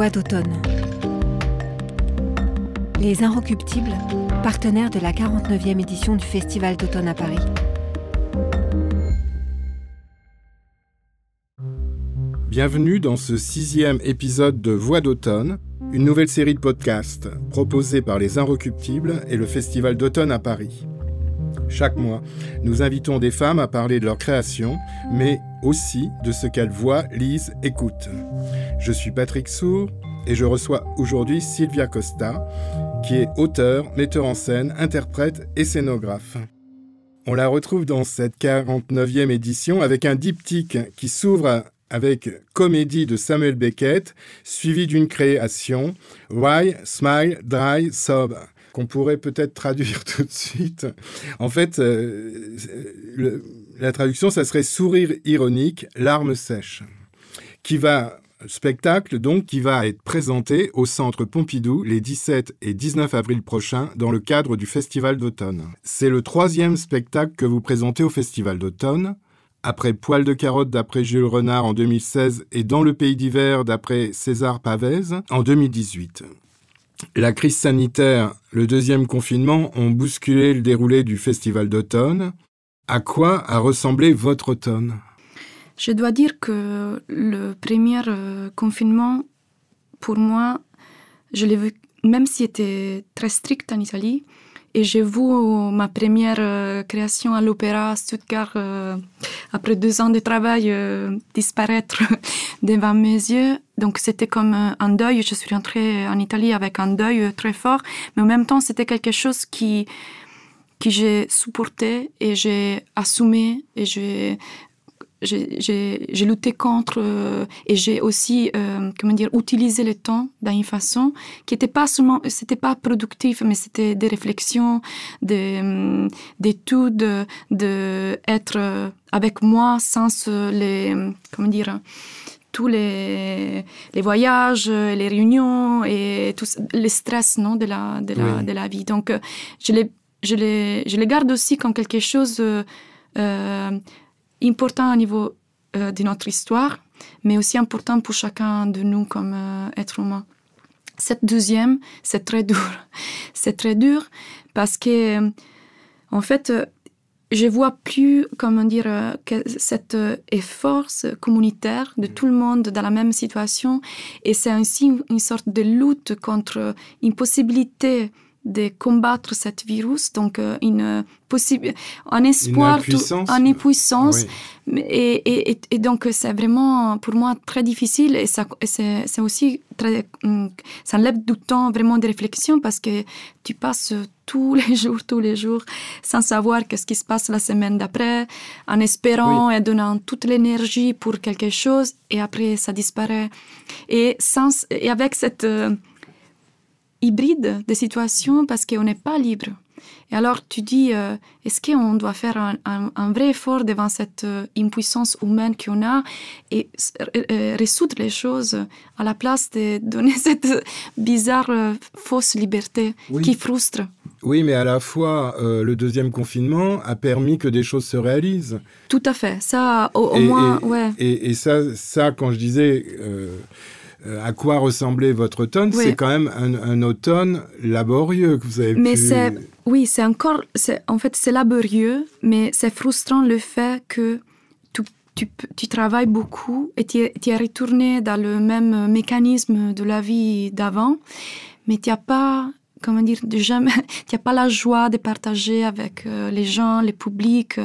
Voix d'automne. Les Inrecuptibles, partenaires de la 49e édition du Festival d'automne à Paris. Bienvenue dans ce sixième épisode de Voix d'automne, une nouvelle série de podcasts proposée par les Inrecuptibles et le Festival d'automne à Paris. Chaque mois, nous invitons des femmes à parler de leur création, mais aussi de ce qu'elles voient, lisent, écoutent. Je suis Patrick Sour et je reçois aujourd'hui Sylvia Costa, qui est auteur, metteur en scène, interprète et scénographe. On la retrouve dans cette 49e édition avec un diptyque qui s'ouvre avec Comédie de Samuel Beckett, suivi d'une création Why, Smile, Dry, Sob qu'on pourrait peut-être traduire tout de suite. En fait, euh, la traduction, ça serait sourire ironique, larmes sèches, qui va spectacle donc qui va être présenté au Centre Pompidou les 17 et 19 avril prochains dans le cadre du Festival d'automne. C'est le troisième spectacle que vous présentez au Festival d'automne. Après Poil de carotte d'après Jules Renard en 2016 et Dans le pays d'hiver d'après César Pavez en 2018. La crise sanitaire, le deuxième confinement ont bousculé le déroulé du festival d'automne. À quoi a ressemblé votre automne? Je dois dire que le premier euh, confinement, pour moi, je l'ai vu, même s'il était très strict en Italie, et j'ai vu ma première euh, création à l'opéra Stuttgart, euh, après deux ans de travail, euh, disparaître devant mes yeux. Donc c'était comme un deuil. Je suis rentrée en Italie avec un deuil très fort, mais en même temps c'était quelque chose qui que j'ai supporté et j'ai assumé et j'ai j'ai lutté contre euh, et j'ai aussi euh, comment dire utilisé le temps d'une façon qui n'était pas seulement c'était pas productif mais c'était des réflexions des euh, d'études de, être avec moi sans les comment dire tous les, les voyages, les réunions et tout le stress non, de, la, de, la, de la vie. Donc, je les, je, les, je les garde aussi comme quelque chose euh, important au niveau euh, de notre histoire, mais aussi important pour chacun de nous comme euh, être humain. Cette deuxième, c'est très dur. c'est très dur parce que, euh, en fait, je vois plus, comment dire, que cet effort communautaire de tout le monde dans la même situation, et c'est ainsi une sorte de lutte contre une possibilité de combattre cette virus, donc euh, une possible, un espoir, une impuissance. Et, et, et, donc c'est vraiment pour moi très difficile et ça, c'est aussi très, hum, ça enlève du temps vraiment de réflexion parce que tu passes tous les jours, tous les jours, sans savoir qu'est-ce qui se passe la semaine d'après, en espérant et donnant toute l'énergie pour quelque chose et après ça disparaît. Et, sans, et avec cette euh, hybride de situations parce qu'on n'est pas libre. Et alors tu dis, euh, est-ce qu'on doit faire un, vrai effort devant cette euh, impuissance humaine qu'on a et euh, résoudre les choses à la place de donner cette bizarre fausse liberté qui frustre? Oui, mais à la fois, le deuxième confinement a permis que des choses se réalisent. Tout à fait. Ça, au, moins, ouais. Et, ça, ça, quand je disais euh, à quoi ressemblait votre automne, c'est quand même un, automne laborieux que vous avez mais pu... c'est oui, c'est encore, en fait, c'est laborieux, mais c'est frustrant le fait que tu, tu, tu travailles beaucoup et tu es, retourné dans le même mécanisme de la vie d'avant, mais tu n'as pas comment dire, de jamais, tu n'as pas la joie de partager avec euh, les gens, les publics.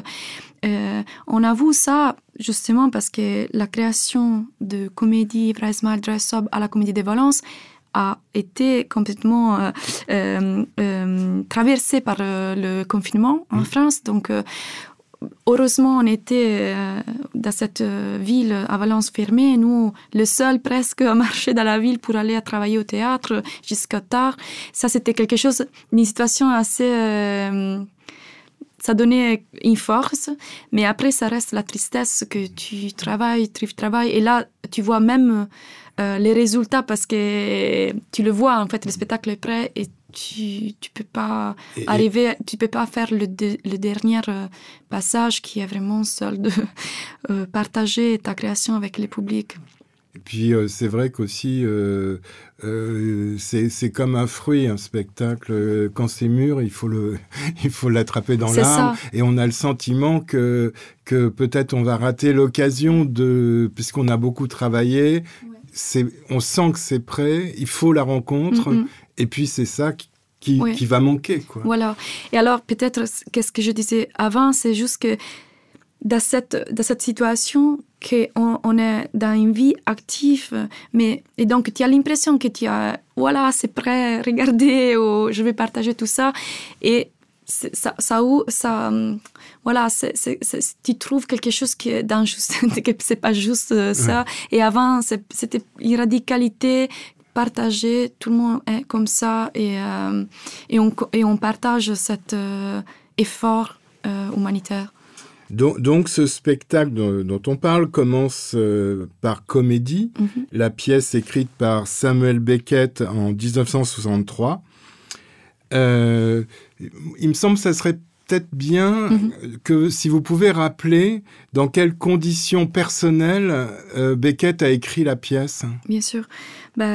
Euh, on avoue ça justement parce que la création de comédie Vrai Smile Dress Up à la comédie de Valence a été complètement euh, euh, euh traversée par le confinement en mmh. France. Donc, heureusement, on était dans cette ville à Valence fermée. Nous, le seul presque à marcher dans la ville pour aller travailler au théâtre jusqu'à tard. Ça, c'était quelque chose, une situation assez ça donnait une force, mais après, ça reste la tristesse que tu travailles, tu travailles, et là, tu vois même euh, les résultats parce que tu le vois, en fait, le spectacle est prêt et tu tu peux pas arriver, tu peux pas faire le, le dernier euh, passage qui est vraiment seul de euh, partager ta création avec le public. Et puis euh, c'est vrai qu'aussi euh, euh, c'est comme un fruit, un spectacle. Quand c'est mûr, il faut le il faut l'attraper dans l'arbre. Et on a le sentiment que que peut-être on va rater l'occasion de puisqu'on a beaucoup travaillé. C'est on sent que c'est prêt. Il faut la rencontre. Et puis c'est ça qui, qui, va manquer. Quoi. Voilà. Et alors, peut-être, qu'est-ce que je disais avant, c'est juste que dans cette, dans cette situation, qu'on on est dans une vie active, mais, et donc tu as l'impression que tu as, voilà, c'est prêt, regardez, ou je vais partager tout ça. Et ça, ça, ça, voilà, tu trouves quelque chose qui est d'injuste, que c'est pas juste euh, ça. Et avant, c'était une radicalité partager, tout le monde est comme ça et, euh, et, on, et on partage cet euh, effort euh, humanitaire. Donc, donc, ce spectacle dont, on parle commence par Comédie, mhm. la pièce écrite par Samuel Beckett en 1963. il me semble que ça serait peut-être bien mhm. que si vous pouvez rappeler dans quelles conditions personnelles euh, Beckett a écrit la pièce. Bien sûr. Bah,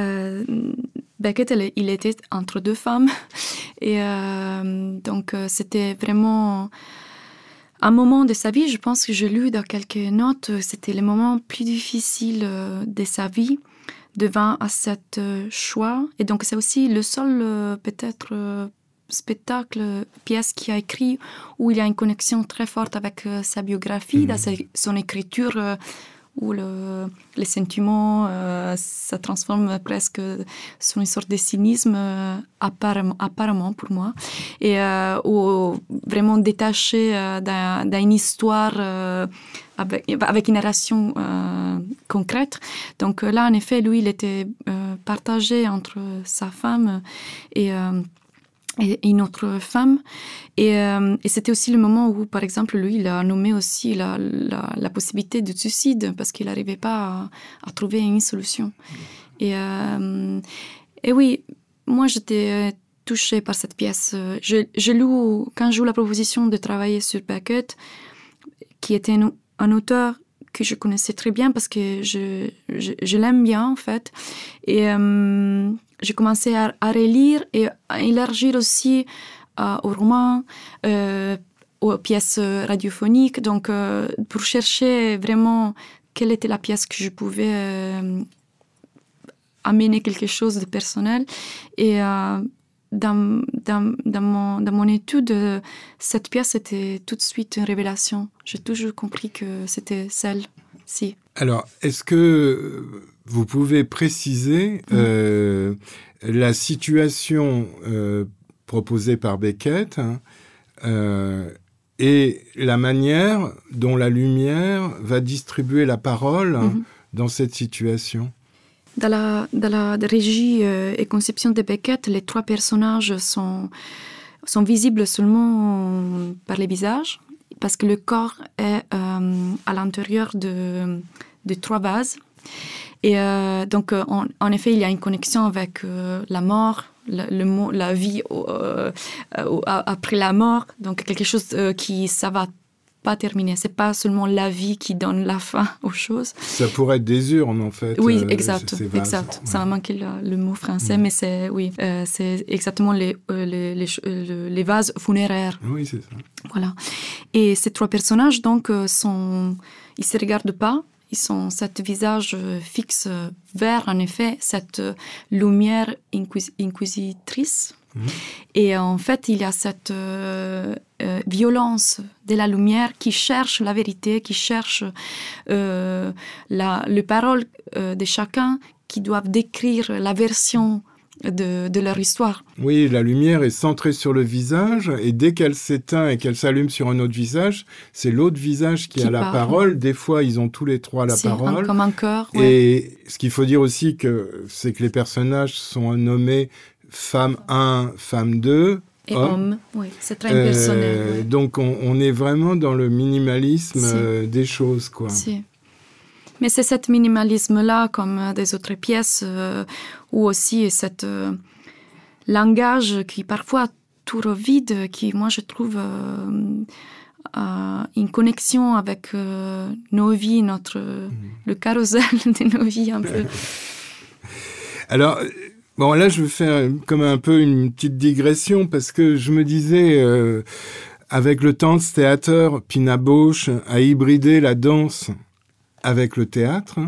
Beckett, il était entre deux femmes. Et euh, donc, euh, c'était vraiment un moment de sa vie. Je pense que j'ai lu dans quelques notes, c'était le moment plus difficile de sa vie devant à cette choix. Et donc, c'est aussi le seul, peut-être, spectacle, pièce qu'il a écrit où il y a une connexion très forte avec euh, sa biographie, dans mhm. son écriture euh, où le, les sentiments, euh, ça transforme presque sur une sorte de cynisme, apparemment, apparemment, pour moi, et où vraiment détaché d'une histoire avec, avec, une narration concrète. Donc là, en effet, lui, il était partagé entre sa femme et et une autre femme. Euh, et, c'était aussi le moment où, par exemple, lui, il a nommé aussi la, possibilité de suicide parce qu'il n'arrivait pas à, trouver une solution. Et, euh, et oui, moi, j'étais touchée par cette pièce. Je, je loue, quand je loue la proposition de travailler sur Beckett, qui était un, auteur que je connaissais très bien parce que je, je, l'aime bien, en fait. Euh, j'ai commencé à, relire et à élargir aussi euh, aux romans, euh, aux pièces radiophoniques, donc euh, pour chercher vraiment quelle était la pièce que je pouvais amener quelque chose de personnel. Et dans, dans, dans, mon, dans mon étude, cette pièce était tout de suite une révélation. J'ai toujours compris que c'était celle-ci. Alors, est-ce que vous pouvez préciser mm. euh, la situation euh, proposée par Beckett hein, euh, et la manière dont la lumière va distribuer la parole mm-hmm. dans cette situation dans la, dans la régie et conception de Beckett, les trois personnages sont, sont visibles seulement par les visages, parce que le corps est à l'intérieur de, de trois vases. Et euh, donc, euh, en, effet, il y a une connexion avec euh, la mort, le, la vie après la mort. Donc, quelque chose qui, ça va pas terminer. C'est pas seulement la vie qui donne la fin aux choses. Ça pourrait être des urnes, en fait. Oui, exact, exact. Ça a manqué le, mot français, mm. mais c'est oui, c'est exactement les les, les, les, vases funéraires. Oui, c'est ça. Voilà. Et ces trois personnages, donc, sont, ils se regardent pas ils sont cet visage fixe vers, en effet, cette lumière inquisitrice. Mhm. Et en fait, il y a cette euh, euh, violence de la lumière qui cherche la vérité, qui cherche euh, la, les paroles de chacun qui doivent décrire la version de, leur histoire. Oui, la lumière est centrée sur le visage et dès qu'elle s'éteint et qu'elle s'allume sur un autre visage, c'est l'autre visage qui, a la parole. Des fois, ils ont tous les trois la parole. comme un cœur. Et ce qu'il faut dire aussi, que c'est que les personnages sont nommés femme 1, femme 2, et homme. Oui, c'est très personnel. Euh, donc on, est vraiment dans le minimalisme euh, des choses, quoi. Si. Mais c'est ce minimalisme-là, comme des autres pièces, euh, ou aussi cet euh, langage qui parfois tout vide, qui moi je trouve euh, une connexion avec nos vies, notre, mhm. le carrousel de nos vies un peu. Alors, bon, là, je vais faire comme un peu une petite digression parce que je me disais, avec le Dance Theater, Pina Bausch a hybridé la danse avec le théâtre.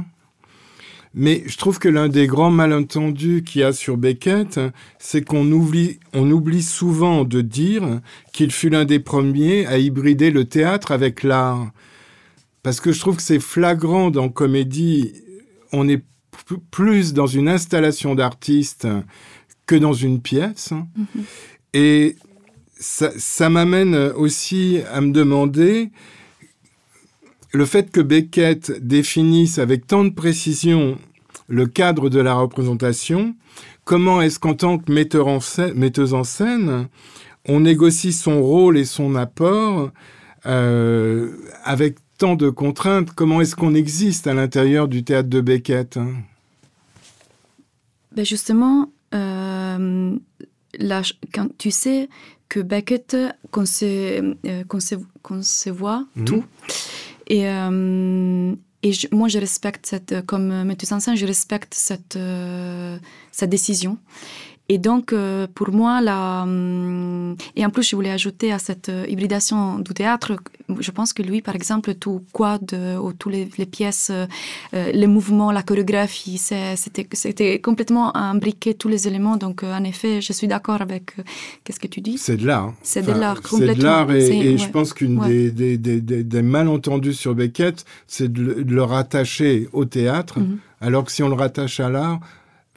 Mais je trouve que l'un des grands malentendus qu'il y a sur Beckett, c'est qu'on oublie, on oublie souvent de dire qu'il fut l'un des premiers à hybrider le théâtre avec l'art. Parce que je trouve que c'est flagrant dans comédie, on est plus dans une installation d'artiste que dans une pièce. Mm-hmm. Et ça, ça m'amène aussi à me demander le fait que Beckett définisse avec tant de précision le cadre de la représentation, comment est-ce qu'en tant que metteur en scène, metteuse en scène, on négocie son rôle et son apport euh, avec tant de contraintes Comment est-ce qu'on existe à l'intérieur du théâtre de Beckett hein? Ben Justement, euh, quand tu sais que Beckett euh, conçoit mhm. tout, et, euh, et moi, je respecte cette, comme scène, je respecte cette, euh, cette décision. Et donc, euh, pour moi, la, hum, et en plus, je voulais ajouter à cette euh, hybridation du théâtre, je pense que lui, par exemple, tout quad, ou toutes les, pièces, les mouvements, la chorégraphie, c'était complètement imbriqué, tous les éléments. Donc, en effet, je suis d'accord avec qu'est-ce que tu dis? C'est de l'art. C'est de l'art, complètement. C'est de l'art, et, je pense qu'une des, des, des, des, malentendus sur Beckett, c'est de, le rattacher au théâtre, mhm. alors que si on le rattache à l'art,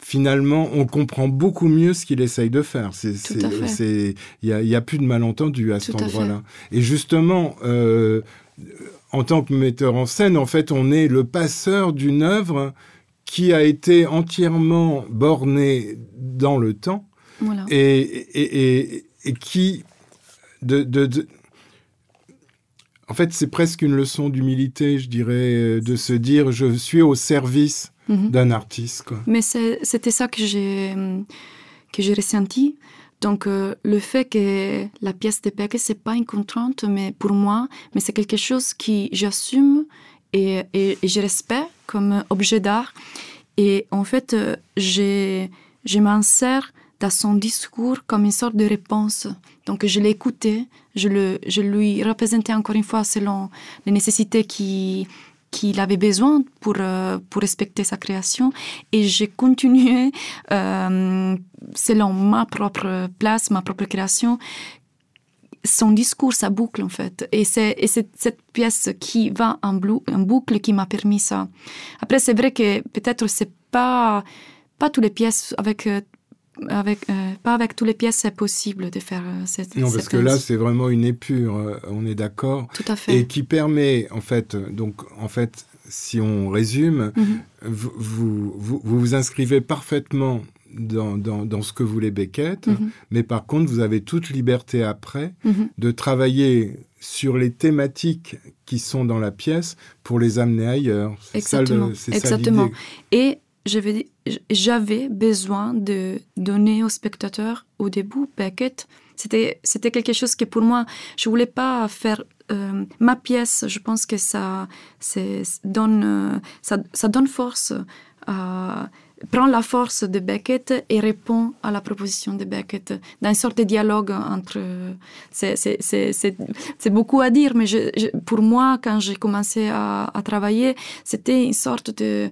finalement, on comprend beaucoup mieux ce qu'il essaye de faire. Il n'y a, plus de malentendu à cet endroit-là. Et justement, euh, en tant que metteur en scène, en fait, on est le passeur d'une œuvre qui a été entièrement bornée dans le temps et, qui, en fait, c'est presque une leçon d'humilité, je dirais, de se dire je suis au service Mhm. d'un artiste. Quoi. Mais c'était ça que j'ai que j'ai ressenti. Donc euh, le fait que la pièce de Beckett c'est pas une contrainte, mais pour moi, mais c'est quelque chose qui j'assume et, et, je respecte comme objet d'art. Et en fait, euh, j'ai je m'insère dans son discours comme une sorte de réponse. Donc je l'ai écouté, je, le, je lui représentais encore une fois selon les nécessités qui, qu'il avait besoin pour, euh, pour respecter sa création. Et j'ai continué euh, selon ma propre place, ma propre création. Son discours, sa boucle en fait. Et c'est cette pièce qui va en, en boucle qui m'a permis ça. Après, c'est vrai que peut-être c'est pas pas toutes les pièces avec euh, avec, euh, pas avec toutes les pièces, c'est possible de faire euh, cette. Non, parce que là, c'est vraiment une épure, euh, on est d'accord. Tout à fait. Et qui permet, en fait, donc, en fait, si on résume, mhm. vous, vous, vous, inscrivez parfaitement dans, dans, dans, ce que voulait Beckett, mhm. mais par contre, vous avez toute liberté après mhm. de travailler sur les thématiques qui sont dans la pièce pour les amener ailleurs. Exactement. Ça, Exactement. Ça Et j'avais besoin de donner au spectateur au début Beckett. C'était, quelque chose que pour moi, je voulais pas faire euh, ma pièce. Je pense que ça, donne, euh, ça, donne force, à, prend la force de Beckett et répond à la proposition de Beckett dans une sorte de dialogue entre. C'est, beaucoup à dire, mais pour moi, quand j'ai commencé à travailler, c'était une sorte de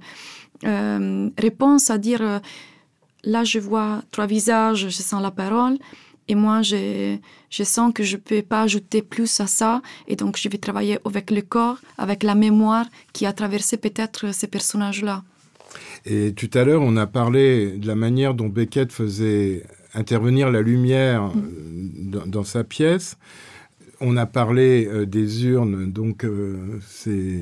euh, réponse à dire euh, là je vois trois visages, je sens la parole et moi je, je sens que je peux pas ajouter plus à ça et donc je vais travailler avec le corps, avec la mémoire qui a traversé peut-être ces personnages-là. Et tout à l'heure, on a parlé de la manière dont Beckett faisait intervenir la lumière mm. dans, sa pièce on a parlé euh, des urnes, donc euh, c'est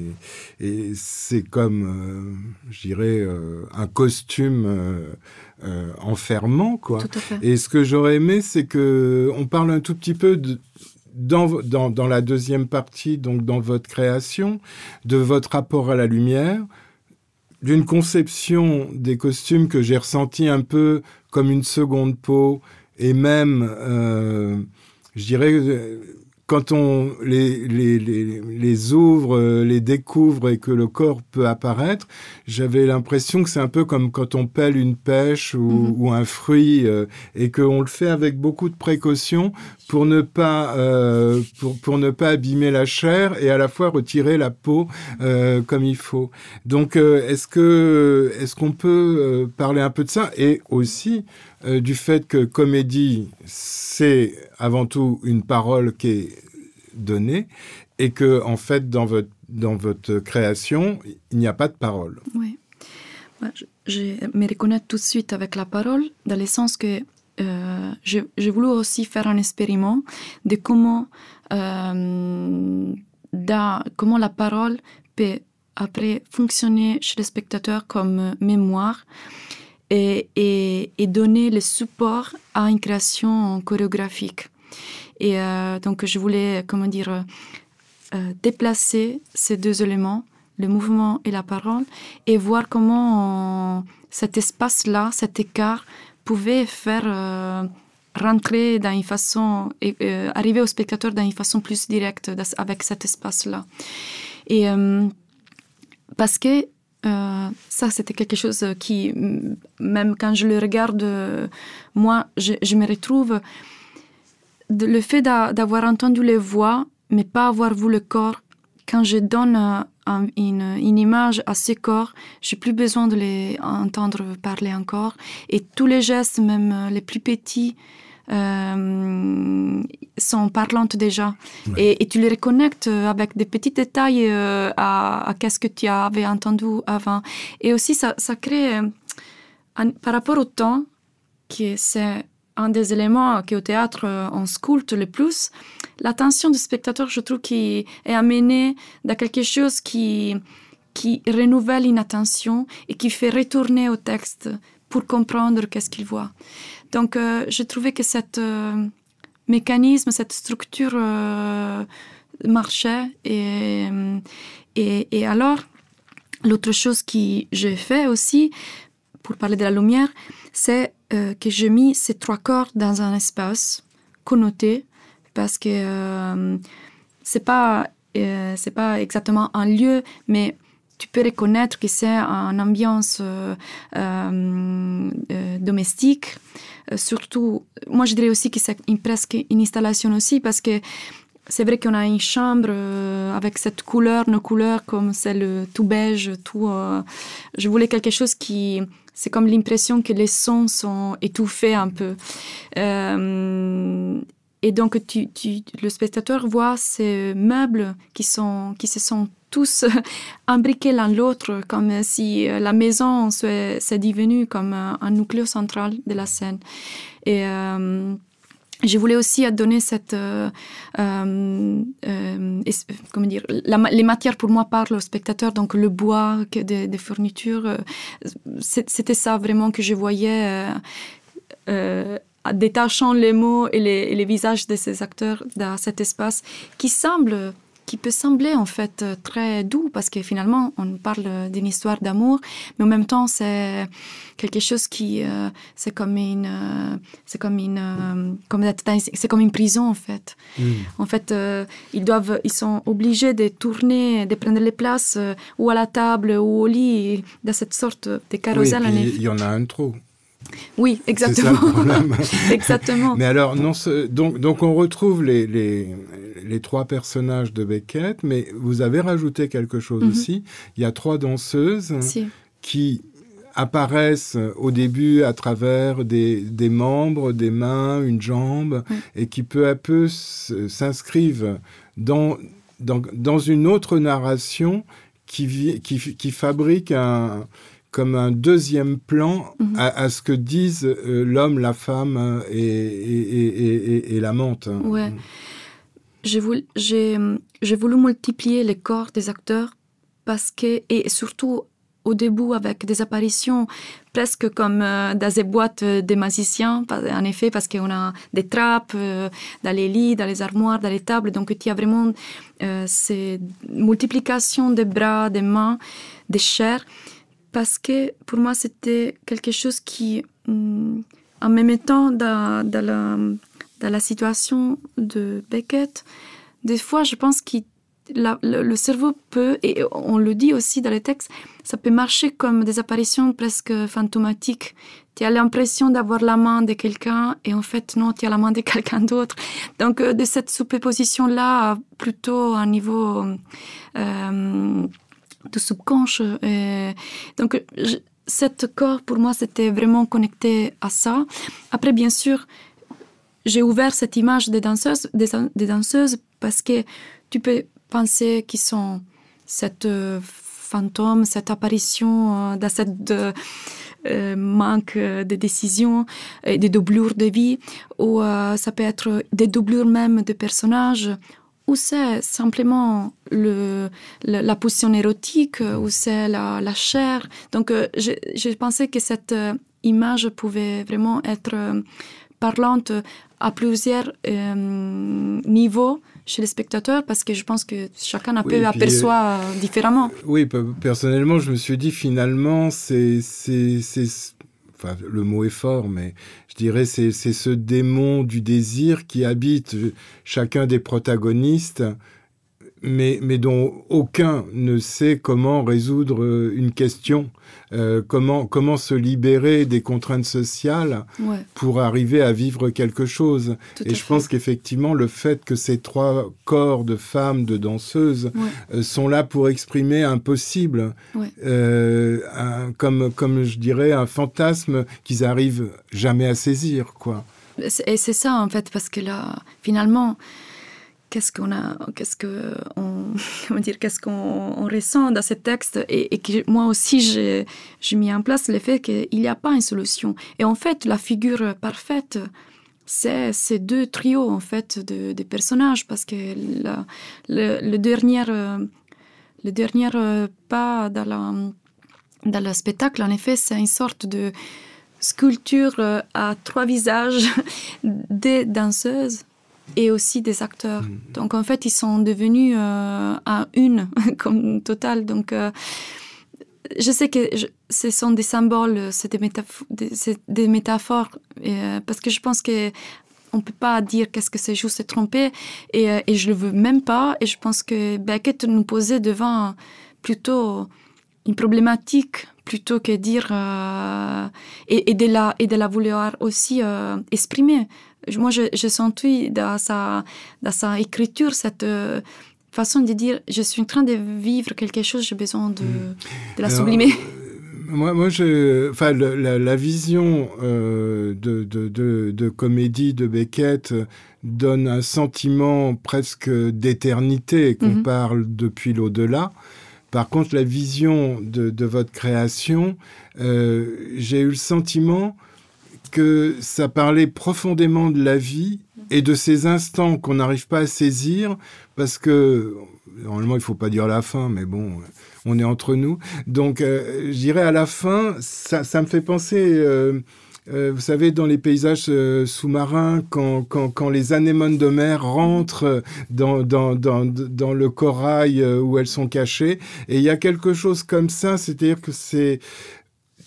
c'est comme, euh, je dirais, un costume enfermant, quoi. Et ce que j'aurais aimé, c'est que on parle un tout petit peu de, dans, dans, dans, la deuxième partie, donc dans votre création, de votre rapport à la lumière, d'une conception des costumes que j'ai ressenti un peu comme une seconde peau, et même, je dirais quand on les, les, les, les, ouvre, euh, les découvre et que le corps peut apparaître, j'avais l'impression que c'est un peu comme quand on pèle une pêche ou, mhm. ou un fruit euh, et qu'on le fait avec beaucoup de précaution pour ne pas euh, pour, pour ne pas abîmer la chair et à la fois retirer la peau euh, comme il faut. Donc est-ce que est-ce qu'on peut parler un peu de ça? Et aussi du fait que comédie c'est avant tout une parole qui est donnée et que en fait dans votre dans votre création il n'y a pas de parole. Oui. Je, je me reconnais tout de suite avec la parole dans le sens que euh, j'ai voulu aussi faire un expériment de comment, euh, da, comment la parole peut après fonctionner chez le spectateur comme mémoire et, donner le support à une création chorégraphique. Et euh, donc, je voulais, comment dire, euh, déplacer ces deux éléments, le mouvement et la parole, et voir comment cet espace-là, cet écart, pouvait faire euh, rentrer d'une une façon, arriver au spectateur d'une façon plus directe avec cet espace-là. Et parce que euh, ça, c'était quelque chose qui, même quand je le regarde, moi, je, me retrouve le fait d'avoir entendu les voix, mais pas avoir vu le corps, quand je donne un, une, une, image à ces corps, j'ai plus besoin de les entendre parler encore. Et tous les gestes, même les plus petits, euh, sont parlantes déjà. Ouais. Et, et, tu les reconnectes avec des petits détails euh, à, à qu'est-ce que tu avais entendu avant. Et aussi, ça, ça crée, un, par rapport au temps, qui c'est un des éléments qui au théâtre on sculpte le plus, l'attention du spectateur, je trouve, qui est amenée dans quelque chose qui, qui renouvelle une attention et qui fait retourner au texte pour comprendre qu'est-ce qu'il voit. Donc, euh, je trouvais que cette euh, mécanisme, cette structure euh, marchait. Et, et, et alors, l'autre chose que j'ai fait aussi, pour parler de la lumière, c'est euh, que j'ai mis ces trois corps dans un espace connoté parce que euh, c'est pas euh, c'est pas exactement un lieu, mais tu peux reconnaître que c'est une ambiance euh, euh, domestique. surtout, moi je dirais aussi que c'est presque une installation aussi parce que c'est vrai qu'on a une chambre euh, avec cette couleur, nos couleurs comme celle tout beige, tout. Euh, je voulais quelque chose qui, c'est comme l'impression que les sons sont étouffés un peu. Euh, et donc, tu, le spectateur voit ces meubles qui, sont, qui se sont tous imbriqués l'un l'autre, comme si la maison s'est devenue comme un, un nucléo central de la scène. Et euh, je voulais aussi donner cette euh, euh, euh, comment dire les matières pour moi parlent au spectateur donc le bois des, des fournitures euh, c'était ça vraiment que je voyais euh, euh, détachant les mots et les, et les visages de ces acteurs dans cet espace qui semble qui peut sembler en fait très doux parce que finalement on parle d'une histoire d'amour mais en même temps c'est quelque chose qui euh, c'est comme une euh, c'est comme une euh, comme c'est comme une prison en fait. Mm. en fait euh, ils doivent ils sont obligés de tourner de prendre les places euh, ou à la table ou au lit dans cette sorte de carrousel oui, il y en a un trop oui, exactement. exactement. Mais alors, non, donc, donc on retrouve les, les, les trois personnages de Beckett, mais vous avez rajouté quelque chose mm -hmm. aussi. Il y a trois danseuses si. qui apparaissent au début à travers des, des membres, des mains, une jambe, oui. et qui peu à peu s'inscrivent dans, dans, dans une autre narration qui, qui, qui fabrique un, comme un deuxième plan -hmm. à, à ce que disent euh, l'homme, la femme et, et, et, et l'amante. Ouais. J'ai voulu, voulu multiplier les corps des acteurs parce que, et surtout au début avec des apparitions presque comme euh, dans des boîtes des magiciens, en effet, parce qu'on a des trappes euh, dans les lits, dans les armoires, dans les tables. Donc, il y a vraiment euh, ces multiplications des bras, des mains, des chairs parce que pour moi c'était quelque chose qui mm, en me mettant dans, la situation de Beckett des fois, je pense que le, cerveau peut, et on le dit aussi dans les textes, ça peut marcher comme des apparitions presque fantomatiques. Tu as l'impression d'avoir la main de quelqu'un et en fait, non, tu as la main de quelqu'un d'autre. Donc, euh, de cette superposition-là, plutôt à un niveau euh, de subconscient. donc, cet corps, pour moi, c'était vraiment connecté à ça. Après, bien sûr, j'ai ouvert cette image des danseuses, des, danseuses parce que tu peux penser qu'ils sont cette euh, fantôme, cette apparition euh, dans cette euh, manque de décision et des doublures de vie, ou ça peut être des doublures même de personnages, ou c'est simplement le, la position érotique, ou c'est la, la, chair. Donc, j'ai pensé que cette image pouvait vraiment être parlante à plusieurs euh, niveaux chez les spectateurs parce que je pense que chacun un peu aperçoit euh, différemment. Oui, personnellement, je me suis dit finalement, c'est, enfin, le mot est fort, mais je dirais c'est, c'est ce démon du désir qui habite chacun des protagonistes mais, mais dont aucun ne sait comment résoudre euh, une question, euh, comment, comment se libérer des contraintes sociales pour arriver à vivre quelque chose. et je pense qu'effectivement, le fait que ces trois corps de femmes, de danseuses, euh, sont là pour exprimer un possible, comme, comme je dirais, un fantasme qu'ils arrivent jamais à saisir. quoi. Et c'est ça, en fait, parce que là, finalement, qu'est-ce qu'on a, qu'est-ce que on, dire, qu'est-ce qu'on ressent dans ce texte et, que moi aussi j'ai, mis en place le fait qu'il n'y a pas une solution. Et en fait, la figure parfaite, c'est ces deux trios en fait de, personnages parce que le, dernier, le dernier pas dans le spectacle, en effet, c'est une sorte de sculpture à trois visages des danseuses et aussi des acteurs. Mm. Donc en fait, ils sont devenus euh, à une comme total. Donc euh, je sais que ce sont des symboles, c'est des, métaphores, des, métaphores euh, parce que je pense que on peut pas dire qu'est-ce que c'est juste se tromper et, et je le veux même pas. Et je pense que Beckett nous posait devant plutôt une problématique plutôt que dire et, et, de la et de la vouloir aussi exprimer moi, j'ai senti dans sa, dans sa écriture cette euh, façon de dire je suis en train de vivre quelque chose, j'ai besoin de, hmm. de la sublimer. Euh, moi, moi je, la, vision euh, de, de, de, comédie de Beckett donne un sentiment presque d'éternité qu'on mhm. parle depuis l'au-delà. Par contre, la vision de, votre création, j'ai eu le sentiment que ça parlait profondément de la vie et de ces instants qu'on n'arrive pas à saisir parce que normalement il faut pas dire la fin mais bon on est entre nous. Donc euh, à la fin ça, me fait penser euh, euh, vous savez, dans les paysages sous-marins, quand, quand, quand, les anémones de mer rentrent dans, dans, dans, dans, le corail où elles sont cachées, et il y a quelque chose comme ça, c'est-à-dire que c'est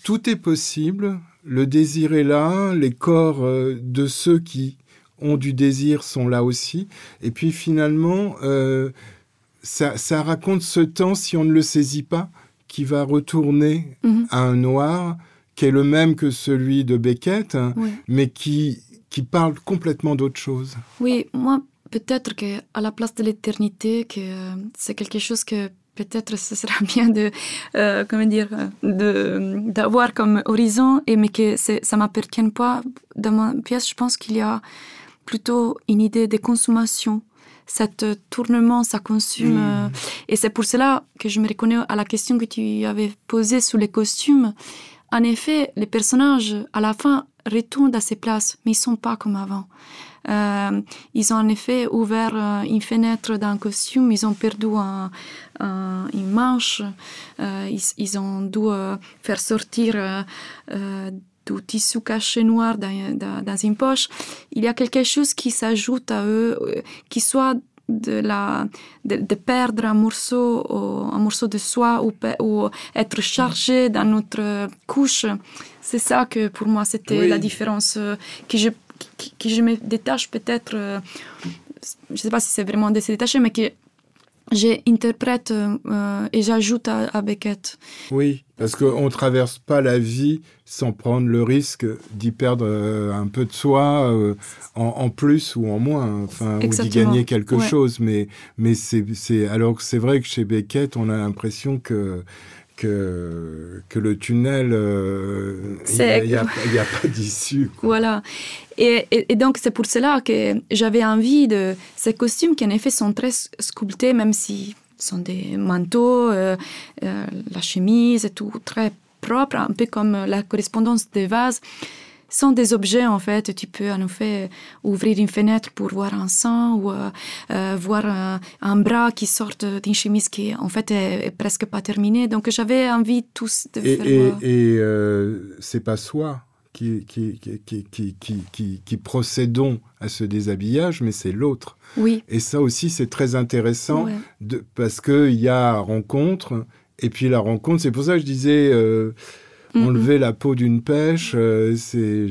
tout est possible, le désir est là, les corps euh, de ceux qui ont du désir sont là aussi. Et puis finalement, euh, ça, raconte ce temps, si on ne le saisit pas, qui va retourner mhm. à un noir, qui est le même que celui de Beckett, hein, mais qui, qui parle complètement d'autre chose. Oui, moi, peut-être qu'à la place de l'éternité, que euh, c'est quelque chose que peut-être ce sera bien de, euh, comment dire, de, d'avoir comme horizon, et, mais que ça m'appartient pas. Dans ma pièce, je pense qu'il y a plutôt une idée de consommation. Cet tournement, ça consomme. Mm. Euh, et c'est pour cela que je me reconnais à la question que tu avais posée sur les costumes. En effet, les personnages, à la fin, retournent à ces places, mais ils sont pas comme avant. Euh, ils ont en effet ouvert euh, une fenêtre d'un costume, ils ont perdu une manche, euh, ils, ont dû faire sortir du tissu caché noir dans, une poche. Il y a quelque chose qui s'ajoute à eux, qui soit de, la, de, perdre un morceau, un morceau de soi ou, ou être chargé dans notre couche. C'est ça que pour moi c'était la différence que je que je me détache peut-être euh, je ne sais pas si c'est vraiment de se détacher, mais que j'interprète euh, et j'ajoute à, Beckett. Oui, parce qu'on ne traverse pas la vie sans prendre le risque d'y perdre euh, un peu de soi euh, en, plus ou en moins, enfin, ou d'y gagner quelque chose. Mais, mais c'est, alors que c'est vrai que chez Beckett, on a l'impression que que, que le tunnel, il n'y a, pas d'issue. Voilà. Et, et, donc, c'est pour cela que j'avais envie de ces costumes qui, en effet, sont très sculptés, même si sont des manteaux, euh, euh, la chemise et tout, très propre, un peu comme la correspondance des vases sont des objets en fait. Tu peux en effet ouvrir une fenêtre pour voir un sang ou euh, voir un, bras qui sort d'une chemise qui en fait est, presque pas terminée. Donc j'avais envie tous de et, faire. Et, et c'est pas soi qui, qui, qui, qui, qui, procédons à ce déshabillage, mais c'est l'autre. Oui. Et ça aussi, c'est très intéressant de, parce qu'il y a rencontre, et puis la rencontre, c'est pour ça que je disais. Euh, enlever la peau d'une pêche, euh, c'est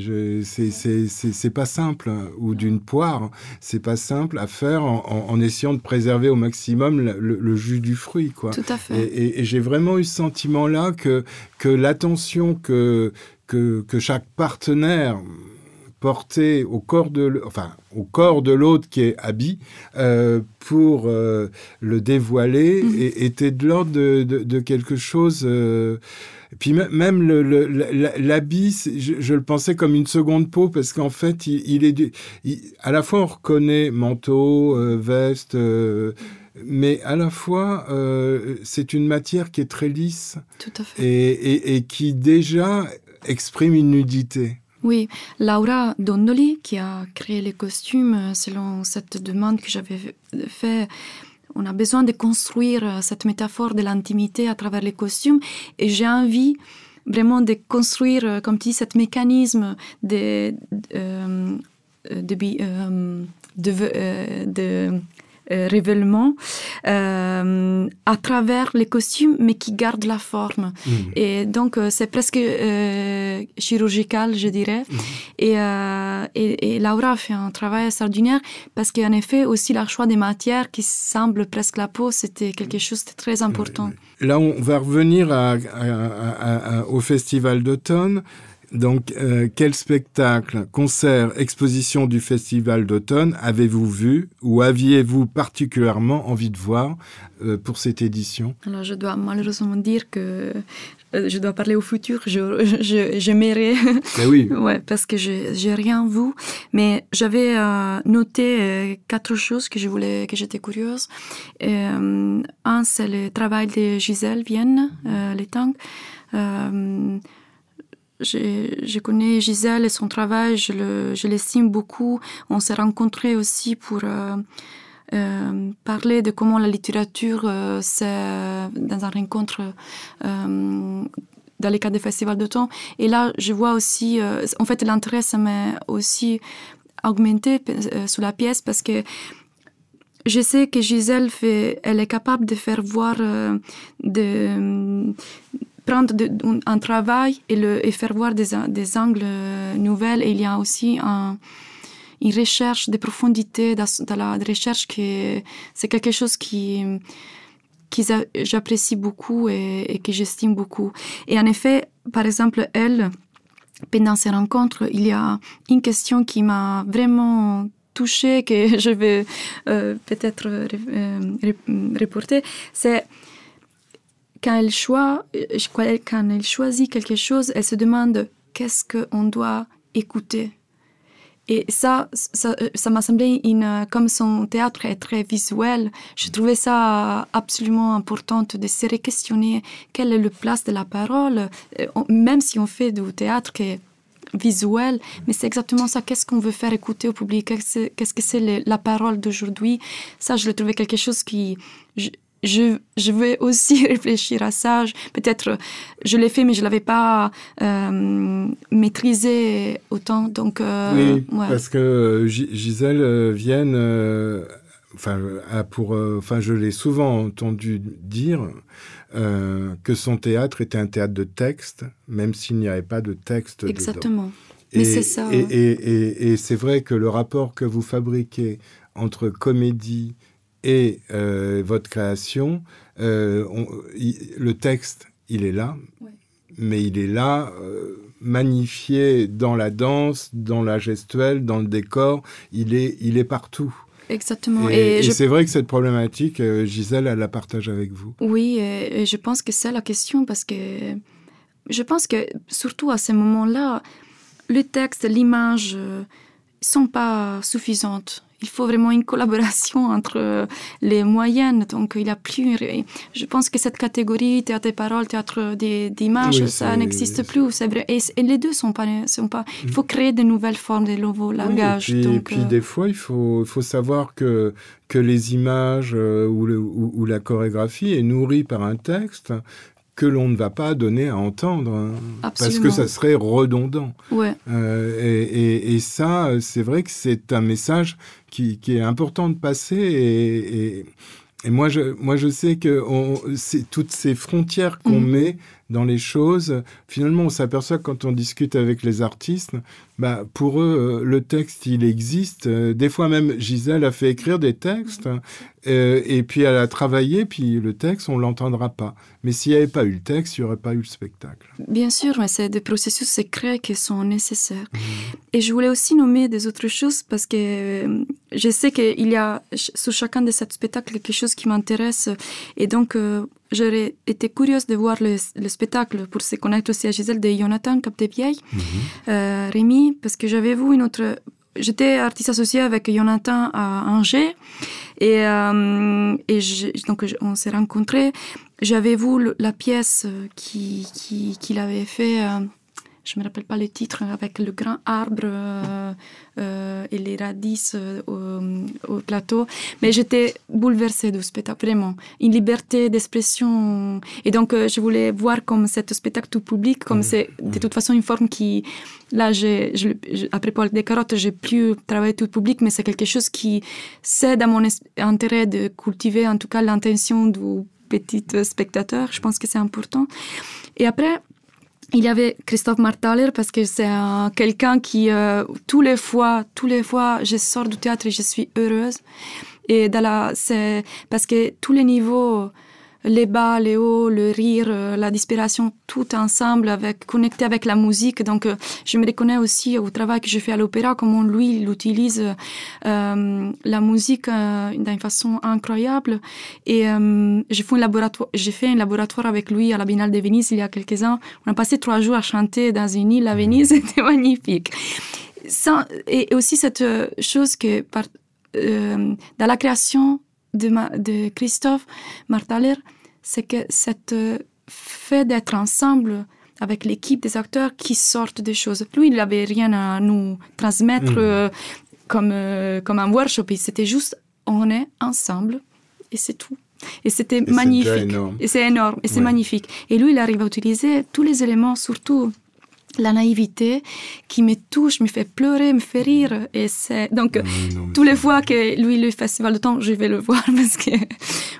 pas simple, ou d'une poire, c'est pas simple à faire en, essayant de préserver au maximum le, jus du fruit, quoi. Tout à fait. Et, et j'ai vraiment eu ce sentiment-là que que l'attention que que, chaque partenaire portait au corps de, enfin, au corps de l'autre qui est habillé euh, pour euh, le dévoiler mhm. et, était de l'ordre de, quelque chose. Euh, et puis même l'habit, je, le pensais comme une seconde peau parce qu'en fait, il, est à la fois on reconnaît manteau, veste mais à la fois, c'est une matière qui est très lisse. Tout à fait. et qui déjà exprime une nudité. Oui, Laura Donnelly, qui a créé les costumes euh, selon cette demande que j'avais faite, on a besoin de construire euh, cette métaphore de l'intimité à travers les costumes et j'ai envie vraiment de construire, euh, comme tu dis, ce mécanisme de, de, de euh, révèlement euh, à travers les costumes, mais qui gardent la forme. Mm. Et donc, euh, c'est presque chirurgical, je dirais. Mm. Et, et, Laura a fait un travail extraordinaire parce qu'en effet, aussi, le choix des matières qui semblent presque la peau, c'était quelque chose de très important. Là, on va revenir au Festival d'automne. Donc, euh, quel spectacle, concert, exposition du Festival d'automne avez-vous vu ou aviez-vous particulièrement envie de voir euh, pour cette édition? Alors, je dois malheureusement dire que euh, je dois parler au futur. J'aimerais. Je, je, oui. ouais, parce que je n'ai rien vu. Mais j'avais noté quatre choses que je voulais, que j'étais curieuse. un, c'est le travail de Gisèle Vienne, les tanks je, connais Gisèle et son travail, je l'estime beaucoup. On s'est rencontrés aussi pour euh, euh, parler de comment la littérature, euh, dans un rencontre dans les cas des festivals de temps. Et là, je vois aussi, en fait, l'intérêt, ça m'a aussi augmenté sous la pièce parce que je sais que Gisèle fait, elle est capable de faire voir de, prendre un travail et, le, et faire voir des, des angles nouvelles. Et il y a aussi un, une recherche de profondité dans, la recherche qui c'est quelque chose qui, qui j'apprécie beaucoup et, et que j'estime beaucoup. Et en effet, par exemple, elle, pendant ces rencontres, il y a une question qui m'a vraiment touchée, que je vais euh, peut-être euh, reporter, c'est quand elle, euh, quand elle choisit quelque chose, elle se demande qu'est-ce qu'on doit écouter? Et ça, ça, ça m'a semblé, une, comme son théâtre est très visuel, je trouvais ça absolument important de se questionner quelle est la place de la parole, euh, même si on fait du théâtre qui est visuel, mais c'est exactement ça. Qu'est-ce qu'on veut faire écouter au public? Qu'est-ce que c'est la parole d'aujourd'hui? Ça, je le trouvais quelque chose qui je, je vais aussi réfléchir à ça. Peut-être je l'ai fait, mais je ne l'avais pas euh, maîtrisé autant. Donc, euh, oui, parce que euh, Gisèle Vienne, enfin, pour, enfin, je l'ai souvent entendu dire que son théâtre était un théâtre de texte, même s'il n'y avait pas de texte. Exactement. Mais c'est ça. Et, et, et, et c'est vrai que le rapport que vous fabriquez entre comédie et euh, votre création, euh, le texte, il est là, mais il est là euh, magnifié dans la danse, dans la gestuelle, dans le décor, il est, il est partout. Exactement. Et, c'est vrai que cette problématique, Gisèle, elle la partage avec vous. Oui, et je pense que c'est la question parce que je pense que surtout à ce moment-là, le texte, l'image ne sont pas suffisantes il faut vraiment une collaboration entre les moyennes. Donc, il n'y a plus. Je pense que cette catégorie théâtre des paroles, théâtre d'images, ça n'existe plus. C'est vrai. Et, les deux sont pas, sont pas. Il faut créer de nouvelles formes, de nouveaux langages. et puis, euh, des fois, il faut, savoir que que les images euh, ou, ou, la chorégraphie est nourrie par un texte que l'on ne va pas donner à entendre, hein, parce que ça serait redondant. Ouais. Euh, et, et, ça, c'est vrai que c'est un message qui, qui, est important de passer. Et, et moi, je, moi, je sais que toutes ces frontières qu'on mm. met dans les choses, finalement, on s'aperçoit quand on discute avec les artistes, bah, pour eux, euh, le texte, il existe. Euh, des fois même, Gisèle a fait écrire des textes, euh, et puis elle a travaillé, puis le texte, on l'entendra pas. Mais s'il n'y avait pas eu le texte, il n'y aurait pas eu le spectacle. Bien sûr, mais c'est des processus secrets qui sont nécessaires. Mmh. Et je voulais aussi nommer des autres choses parce que je sais qu'il y a sur chacun de ces spectacles quelque chose qui m'intéresse. Et donc, j'aurais été curieuse de voir le, spectacle pour se connaître aussi à Gisèle de Jonathan Capdevieille, mm euh, Rémi, parce que j'avais vu une autre. J'étais artiste associée avec Jonathan à Angers et, euh, et donc on s'est rencontrés. J'avais vu la pièce qu'il qui, avait fait. Euh, je ne me rappelle pas le titre, avec le grand arbre euh, euh, et les radis euh, au, plateau. Mais j'étais bouleversée du spectacle, vraiment. Une liberté d'expression. Et donc, je voulais voir comme cet spectacle tout public, comme c'est de toute façon une forme qui. Là, après Paul Descarottes, j'ai plus travaillé tout public, mais c'est quelque chose qui, c'est dans mon intérêt de cultiver en tout cas l'intention du petit spectateur. Je pense que c'est important. Et après, il y avait Christophe Martaler parce que c'est quelqu'un qui, euh, tous les fois, tous les fois, je sors du théâtre et je suis heureuse. Et c'est parce que tous les niveaux, les bas, les hauts, le rire, euh, la disparition, tout ensemble, avec, connecté avec la musique. Donc, euh, je me reconnais aussi au travail que je fais à l'opéra, comment lui, il utilise euh, la musique d'une façon incroyable. Et j'ai fait, un laboratoire, j'ai fait un laboratoire avec lui à la Biennale de Venise il y a quelques ans. On a passé trois jours à chanter dans une île à Venise, c'était magnifique. et aussi cette chose que par, dans la création de, de Christophe Martaler, c'est que cette euh, fait d'être ensemble avec l'équipe des acteurs qui sortent des choses. Lui, il n'avait rien à nous transmettre mm. euh, comme, euh, comme un workshop. C'était juste, on est ensemble et c'est tout. Et c'était magnifique. Et c'est énorme. Et c'est magnifique. Et lui, il arrive à utiliser tous les éléments, surtout la naïveté qui me touche, me fait pleurer, me fait rire. Et c'est donc toutes les fois que lui le festival de temps, je vais le voir parce que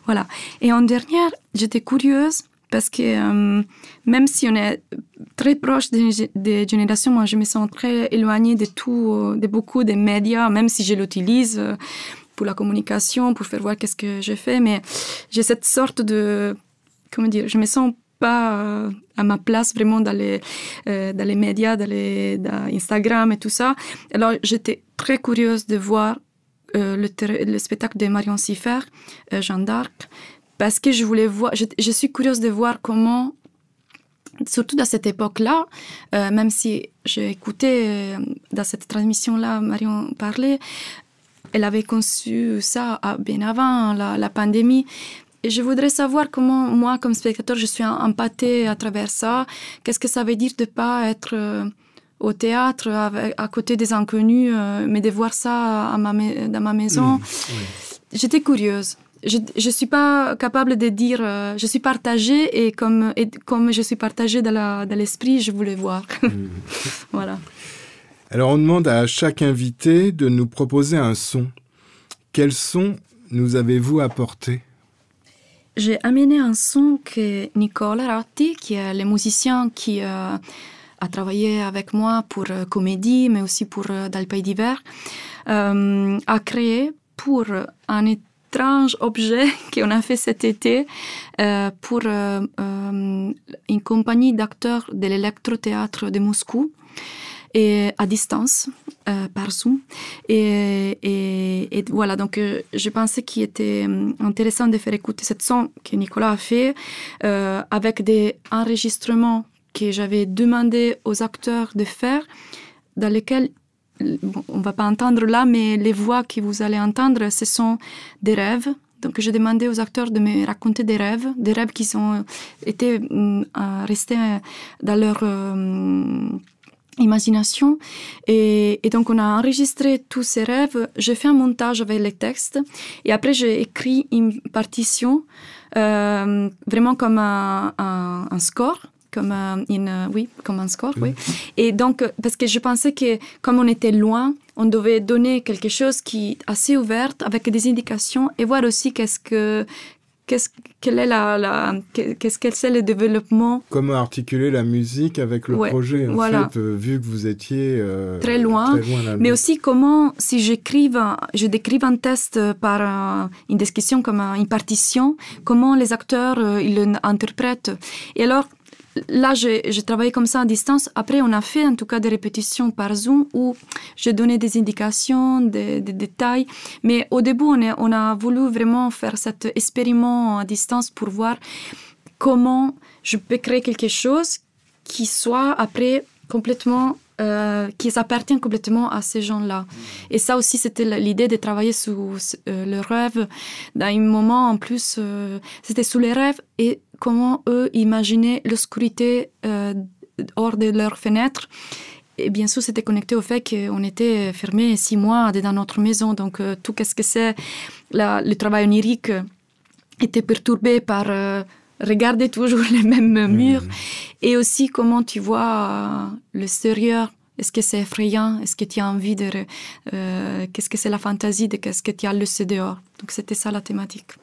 voilà. Et en dernière, j'étais curieuse parce que euh, même si on est très proche des, générations, moi je me sens très éloignée de tout, de beaucoup des médias, même si je l'utilise euh, pour la communication, pour faire voir qu'est-ce que je fais, mais j'ai cette sorte de comment dire, je me sens pas euh, à ma place vraiment dans les, euh, dans les médias, dans, les, Instagram et tout ça. Alors j'étais très curieuse de voir euh, le, spectacle de Marion Siffer, Jeanne d'Arc, parce que je voulais voir, je, suis curieuse de voir comment surtout dans cette époque-là, même si j'ai écouté dans cette transmission-là Marion parler, elle avait conçu ça bien avant la, la pandémie, et je voudrais savoir comment, moi, comme spectateur, je suis empâtée à travers ça. Qu'est-ce que ça veut dire de ne pas être euh, au théâtre à côté des inconnus, euh, mais de voir ça à ma, dans ma maison? Mmh, J'étais curieuse. Je ne suis pas capable de dire, euh, je suis partagée et comme, et comme je suis partagée dans l'esprit, je voulais voir. Mmh. voilà. Alors on demande à chaque invité de nous proposer un son. Quel son nous avez-vous apporté? J'ai amené un son que Nicola Ratti, qui est le musicien qui euh, a travaillé avec moi pour euh, comédie, mais aussi pour euh, Dans pays d'hiver, a créé pour un étrange objet qu'on a fait cet été euh, pour euh, euh, une compagnie d'acteurs de l'électrothéâtre de Moscou à distance par Zoom. Et, voilà, donc je pensais qu'il était intéressant de faire écouter cette son que Nicolas a fait avec des enregistrements que j'avais demandé aux acteurs de faire, dans lesquels bon, on va pas entendre là, mais les voix que vous allez entendre, ce sont des rêves. Donc, j'ai demandé aux acteurs de me raconter des rêves, des rêves qui ont été euh, restés dans leur euh, imagination. Et, donc, on a enregistré tous ces rêves. J'ai fait un montage avec les textes. Et après, j'ai écrit une partition, euh, vraiment comme un score comme une, oui, comme un score, oui. Mm-hmm. Et donc, parce que je pensais que comme on était loin, on devait donner quelque chose qui est assez ouvert avec des indications et voir aussi qu'est-ce que qu'est-ce quel est la, qu'est-ce qu'elle c'est le développement? Comment articuler la musique avec le projet en voilà. fait euh, vu que vous étiez euh, très loin, mais aussi comment si j'écrive je décrive un test par une description comme une partition comment les acteurs euh, ils l'interprètent et alors là, j'ai travaillé comme ça à distance. Après, on a fait en tout cas des répétitions par Zoom où j'ai donné des indications, des, détails. Mais au début, on, on, a voulu vraiment faire cet expériment à distance pour voir comment je peux créer quelque chose qui soit après complètement euh, qui appartiennent complètement à ces gens-là. Et ça aussi, c'était l'idée de travailler sous euh, le rêve. Dans un moment, en plus, euh, c'était sous les rêves et comment eux imaginaient l'obscurité hors de leurs fenêtres. Et bien sûr, c'était connecté au fait qu'on était fermé six mois dans notre maison. Donc, tout ce que c'est le travail onirique était perturbé par regarder toujours les mêmes murs. Et aussi comment tu vois euh, l'extérieur. Est-ce que c'est effrayant? Est-ce que tu as envie de... Euh, qu'est-ce que c'est la fantaisie de qu'est-ce que tu as laissé dehors? Donc c'était ça la thématique.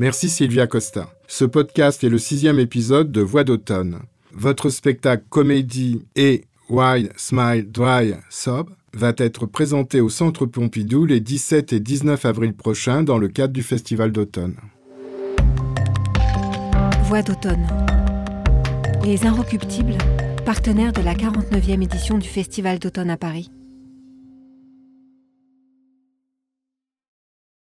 Merci Sylvia Costa. Ce podcast est le sixième épisode de Voix d'automne. Votre spectacle comédie et Why Smile Dry Sob va être présenté au Centre Pompidou les 17 et 19 avril prochains dans le cadre du Festival d'automne. Voix d'automne. Les Inrecuptibles, partenaires de la 49e édition du Festival d'automne à Paris.